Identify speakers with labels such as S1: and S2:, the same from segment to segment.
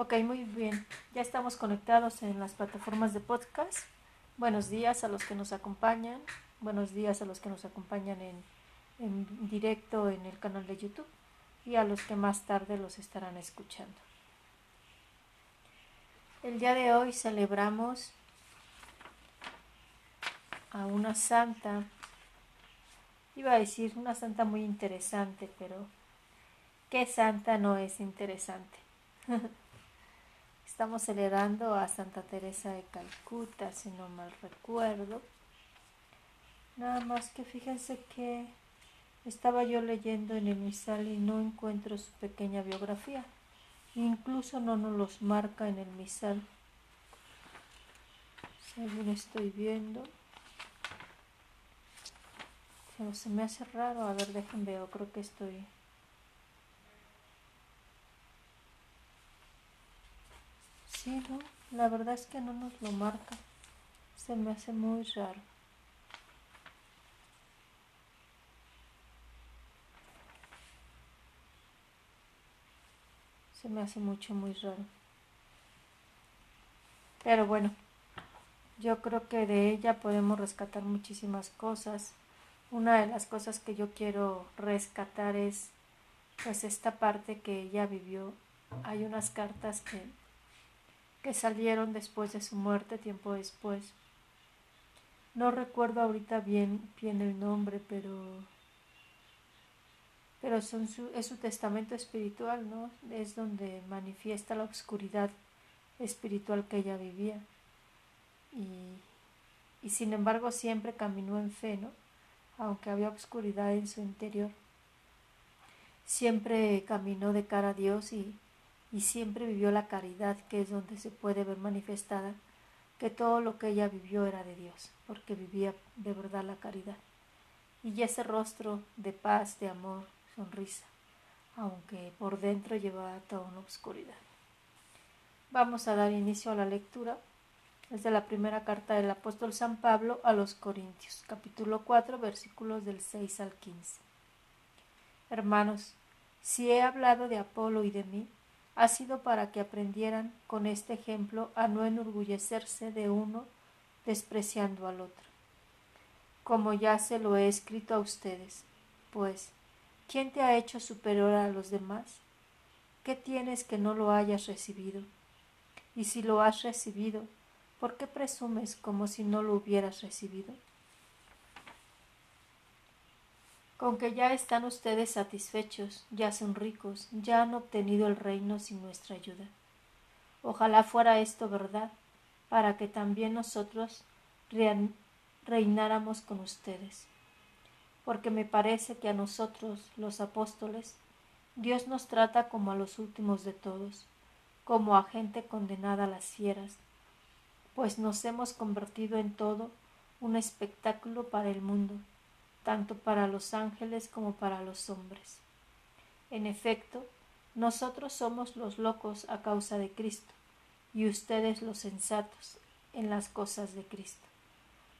S1: Ok, muy bien. Ya estamos conectados en las plataformas de podcast. Buenos días a los que nos acompañan. Buenos días a los que nos acompañan en, en directo en el canal de YouTube y a los que más tarde los estarán escuchando. El día de hoy celebramos a una santa, iba a decir una santa muy interesante, pero ¿qué santa no es interesante? Estamos celebrando a Santa Teresa de Calcuta, si no mal recuerdo. Nada más que fíjense que estaba yo leyendo en el misal y no encuentro su pequeña biografía. Incluso no nos los marca en el misal. Según estoy viendo. Se me hace raro. A ver, déjenme ver. Creo que estoy ¿no? La verdad es que no nos lo marca. Se me hace muy raro. Se me hace mucho, muy raro. Pero bueno, yo creo que de ella podemos rescatar muchísimas cosas. Una de las cosas que yo quiero rescatar es pues esta parte que ella vivió. Hay unas cartas que que salieron después de su muerte, tiempo después. No recuerdo ahorita bien, bien el nombre, pero, pero es su testamento espiritual, ¿no? Es donde manifiesta la oscuridad espiritual que ella vivía. Y, y sin embargo siempre caminó en fe, ¿no? Aunque había oscuridad en su interior. Siempre caminó de cara a Dios y, y siempre vivió la caridad, que es donde se puede ver manifestada que todo lo que ella vivió era de Dios, porque vivía de verdad la caridad. Y ese rostro de paz, de amor, sonrisa, aunque por dentro llevaba toda una oscuridad. Vamos a dar inicio a la lectura desde la primera carta del apóstol San Pablo a los Corintios, capítulo 4, versículos del 6 al 15. Hermanos, si he hablado de Apolo y de mí, ha sido para que aprendieran con este ejemplo a no enorgullecerse de uno despreciando al otro. Como ya se lo he escrito a ustedes, pues, ¿quién te ha hecho superior a los demás? ¿Qué tienes que no lo hayas recibido? Y si lo has recibido, ¿por qué presumes como si no lo hubieras recibido? Con que ya están ustedes satisfechos, ya son ricos, ya han obtenido el reino sin nuestra ayuda. Ojalá fuera esto verdad, para que también nosotros reináramos con ustedes. Porque me parece que a nosotros, los apóstoles, Dios nos trata como a los últimos de todos, como a gente condenada a las fieras, pues nos hemos convertido en todo un espectáculo para el mundo tanto para los ángeles como para los hombres. En efecto, nosotros somos los locos a causa de Cristo, y ustedes los sensatos en las cosas de Cristo.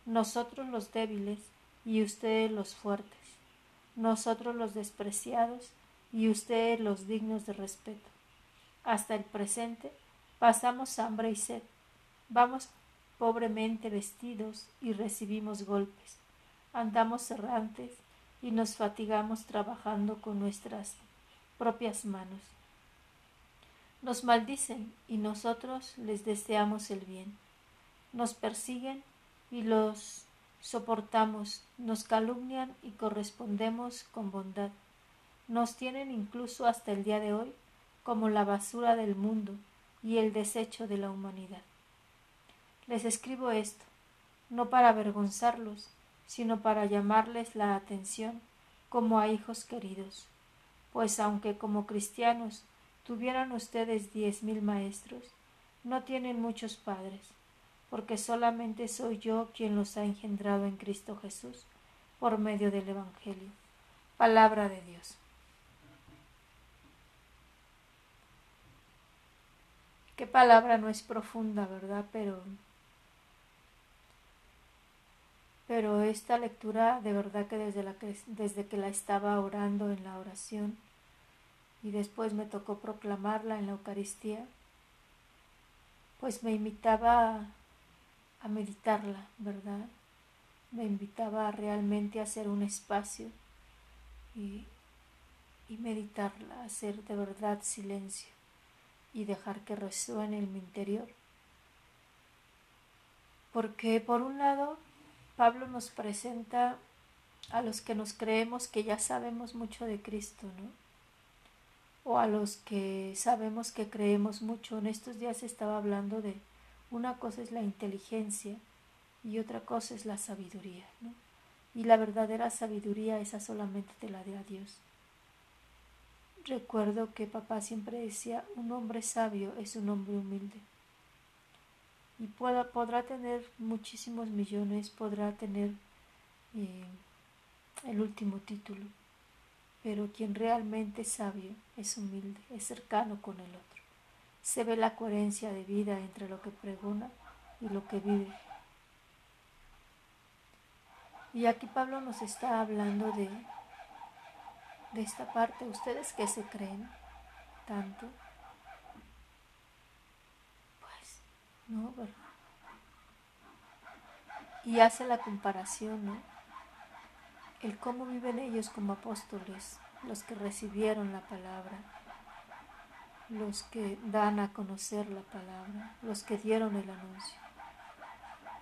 S1: Nosotros los débiles y ustedes los fuertes. Nosotros los despreciados y ustedes los dignos de respeto. Hasta el presente pasamos hambre y sed. Vamos pobremente vestidos y recibimos golpes andamos errantes y nos fatigamos trabajando con nuestras propias manos. Nos maldicen y nosotros les deseamos el bien. Nos persiguen y los soportamos, nos calumnian y correspondemos con bondad. Nos tienen incluso hasta el día de hoy como la basura del mundo y el desecho de la humanidad. Les escribo esto, no para avergonzarlos, sino para llamarles la atención como a hijos queridos. Pues aunque como cristianos tuvieran ustedes diez mil maestros, no tienen muchos padres, porque solamente soy yo quien los ha engendrado en Cristo Jesús por medio del Evangelio. Palabra de Dios. Qué palabra no es profunda, ¿verdad? Pero pero esta lectura de verdad que desde, la que desde que la estaba orando en la oración y después me tocó proclamarla en la Eucaristía, pues me invitaba a meditarla, ¿verdad? Me invitaba realmente a hacer un espacio y, y meditarla, hacer de verdad silencio y dejar que resuene en mi interior. Porque por un lado, Pablo nos presenta a los que nos creemos que ya sabemos mucho de Cristo, ¿no? O a los que sabemos que creemos mucho. En estos días estaba hablando de una cosa es la inteligencia y otra cosa es la sabiduría, ¿no? Y la verdadera sabiduría esa solamente te la da Dios. Recuerdo que papá siempre decía, un hombre sabio es un hombre humilde. Y podrá tener muchísimos millones, podrá tener eh, el último título, pero quien realmente es sabio es humilde, es cercano con el otro. Se ve la coherencia de vida entre lo que pregona y lo que vive. Y aquí Pablo nos está hablando de, de esta parte. ¿Ustedes que se creen tanto? Pues, Y hace la comparación, ¿no? el cómo viven ellos como apóstoles, los que recibieron la palabra, los que dan a conocer la palabra, los que dieron el anuncio.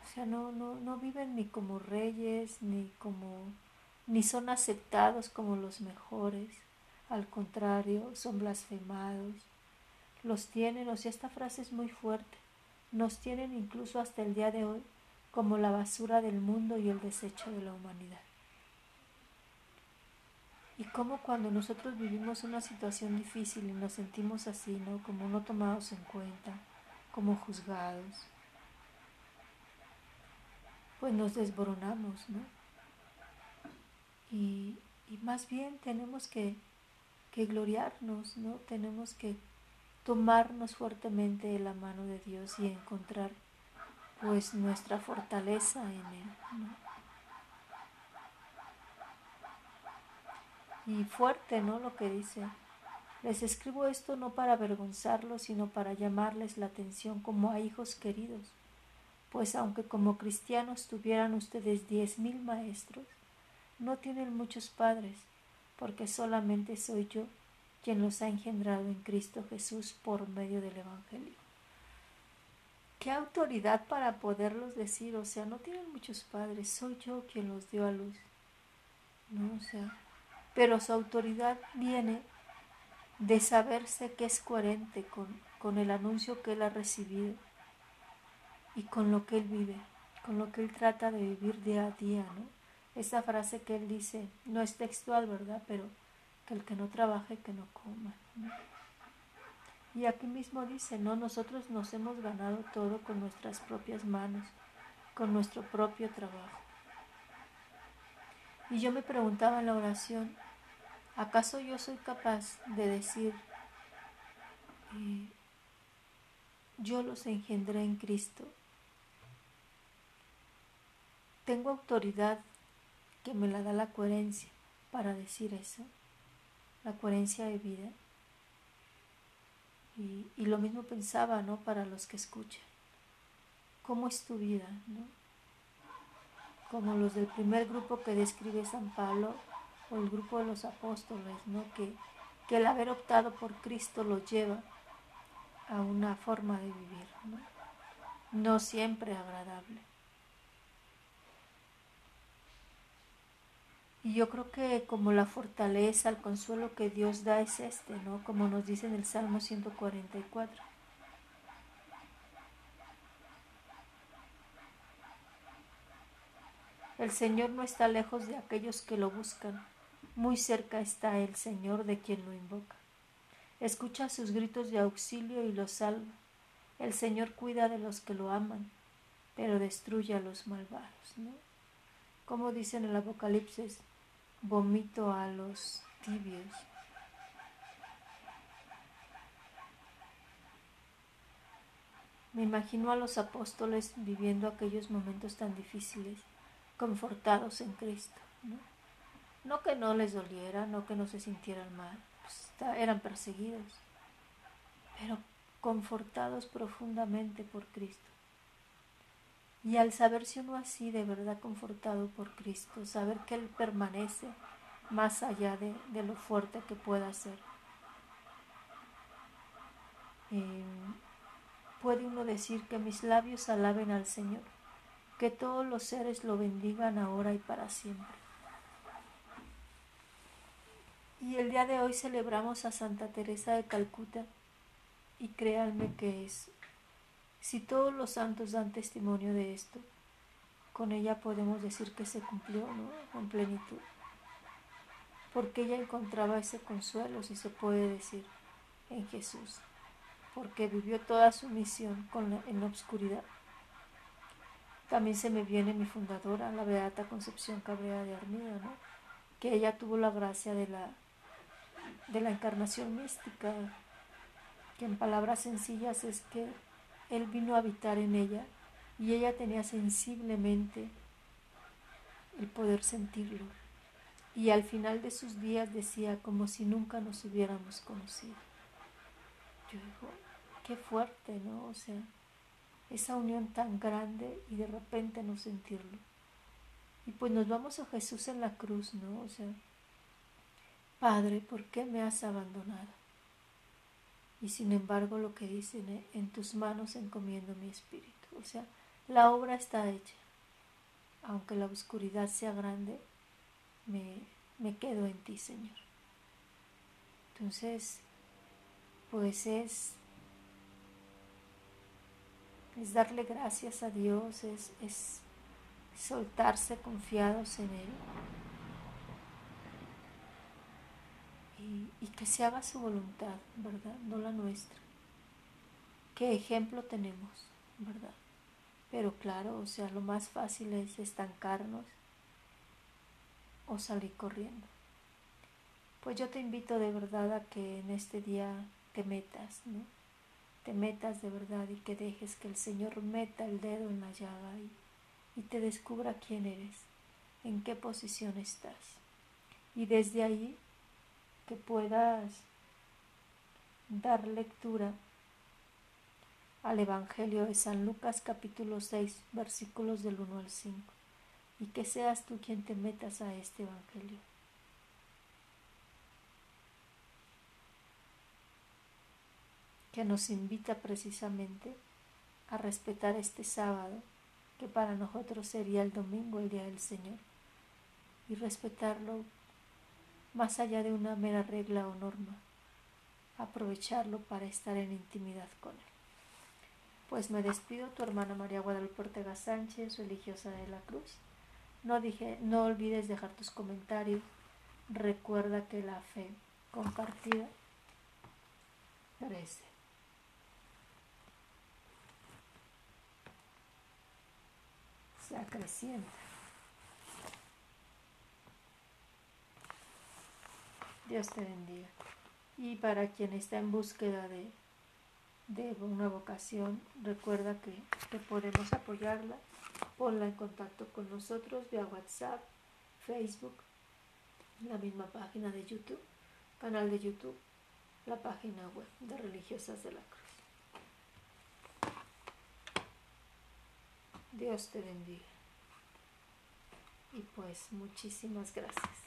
S1: O sea, no, no, no viven ni como reyes, ni como, ni son aceptados como los mejores. Al contrario, son blasfemados. Los tienen, o sea, esta frase es muy fuerte. Nos tienen incluso hasta el día de hoy como la basura del mundo y el desecho de la humanidad. Y cómo cuando nosotros vivimos una situación difícil y nos sentimos así, ¿no? Como no tomados en cuenta, como juzgados, pues nos desboronamos, ¿no? Y, y más bien tenemos que, que gloriarnos, ¿no? Tenemos que tomarnos fuertemente de la mano de Dios y encontrar pues nuestra fortaleza en Él, y fuerte, ¿no? Lo que dice. Les escribo esto no para avergonzarlos, sino para llamarles la atención como a hijos queridos. Pues aunque como cristianos tuvieran ustedes diez mil maestros, no tienen muchos padres, porque solamente soy yo quien los ha engendrado en Cristo Jesús por medio del Evangelio. ¿Qué autoridad para poderlos decir? O sea, no tienen muchos padres, soy yo quien los dio a luz. No, o pero su autoridad viene de saberse que es coherente con, con el anuncio que él ha recibido y con lo que él vive, con lo que él trata de vivir día a día, ¿no? Esa frase que él dice, no es textual, ¿verdad? Pero que el que no trabaje, que no coma. Y aquí mismo dice, no, nosotros nos hemos ganado todo con nuestras propias manos, con nuestro propio trabajo. Y yo me preguntaba en la oración, ¿Acaso yo soy capaz de decir, eh, yo los engendré en Cristo? Tengo autoridad que me la da la coherencia para decir eso, la coherencia de vida. Y, lo mismo pensaba, ¿no? Para los que escuchan. ¿Cómo es tu vida, no? Como los del primer grupo que describe San Pablo, o el grupo de los apóstoles, ¿no? que, que el haber optado por Cristo lo lleva a una forma de vivir, no siempre agradable. Y yo creo que como la fortaleza, el consuelo que Dios da es este, ¿no? Como nos dice en el Salmo 144. El Señor no está lejos de aquellos que lo buscan muy cerca está el Señor de quien lo invoca. Escucha sus gritos de auxilio y los salva. El Señor cuida de los que lo aman, pero destruye a los malvados. ¿no? Como dice en el Apocalipsis, vomito a los tibios. Me imagino a los apóstoles viviendo aquellos momentos tan difíciles, confortados en Cristo. ¿no? Que no les doliera, no que no se sintieran mal, pues, eran perseguidos. Pero confortados profundamente por Cristo. Y al saberse uno así de verdad confortado por Cristo, saber que Él permanece más allá de, lo fuerte que pueda ser, eh, puede uno decir que mis labios alaben al Señor, que todos los seres lo bendigan ahora y para siempre. Y el día de hoy celebramos a Santa Teresa de Calcuta y créanme que es, si todos los santos dan testimonio de esto, con ella podemos decir que se cumplió ¿no? con plenitud. Porque ella encontraba ese consuelo, si se puede decir, en Jesús. Porque vivió toda su misión con en la oscuridad. También se me viene mi fundadora, la Beata Concepción Cabrera de Armida, ¿no? que ella tuvo la gracia de la, de la encarnación mística, que en palabras sencillas es que Él vino a habitar en ella y ella tenía sensiblemente el poder sentirlo. Y al final de sus días decía como si nunca nos hubiéramos conocido. Yo digo, qué fuerte, ¿no? O sea, esa unión tan grande y de repente no sentirlo. Y pues nos vamos a Jesús en la cruz, ¿no? O sea, Padre, ¿por qué me has abandonado? Y sin embargo lo que dicen, en tus manos encomiendo mi espíritu. O sea, la obra está hecha. Aunque la oscuridad sea grande, me, me quedo en ti, Señor. Entonces, pues es, es darle gracias a Dios, es, es soltarse confiados en Él. Y, que se haga su voluntad, ¿verdad? No la nuestra. ¿Qué ejemplo tenemos, verdad? Pero claro, o sea, lo más fácil es estancarnos o salir corriendo. Pues yo te invito de verdad a que en este día te metas, ¿no? Te metas de verdad y que dejes que el Señor meta el dedo en la llaga y, y te descubra quién eres, en qué posición estás. Y desde ahí que puedas dar lectura al Evangelio de San Lucas capítulo 6 versículos del 1 al 5 y que seas tú quien te metas a este Evangelio. que nos invita precisamente a respetar este sábado, que para nosotros sería el domingo, el día del Señor, y respetarlo más allá de una mera regla o norma, aprovecharlo para estar en intimidad con Él. Pues me despido, tu hermana María Guadalupe Ortega Sánchez, religiosa de la Cruz. No, dije, no olvides dejar tus comentarios. Recuerda que la fe compartida crece. Se acrecienta. Dios te bendiga. Y para quien está en búsqueda de, de una vocación, recuerda que, podemos apoyarla. Ponla en contacto con nosotros vía WhatsApp, Facebook, la misma página de YouTube, canal de YouTube, la página web de Religiosas de la Cruz. Dios te bendiga. Y pues muchísimas gracias.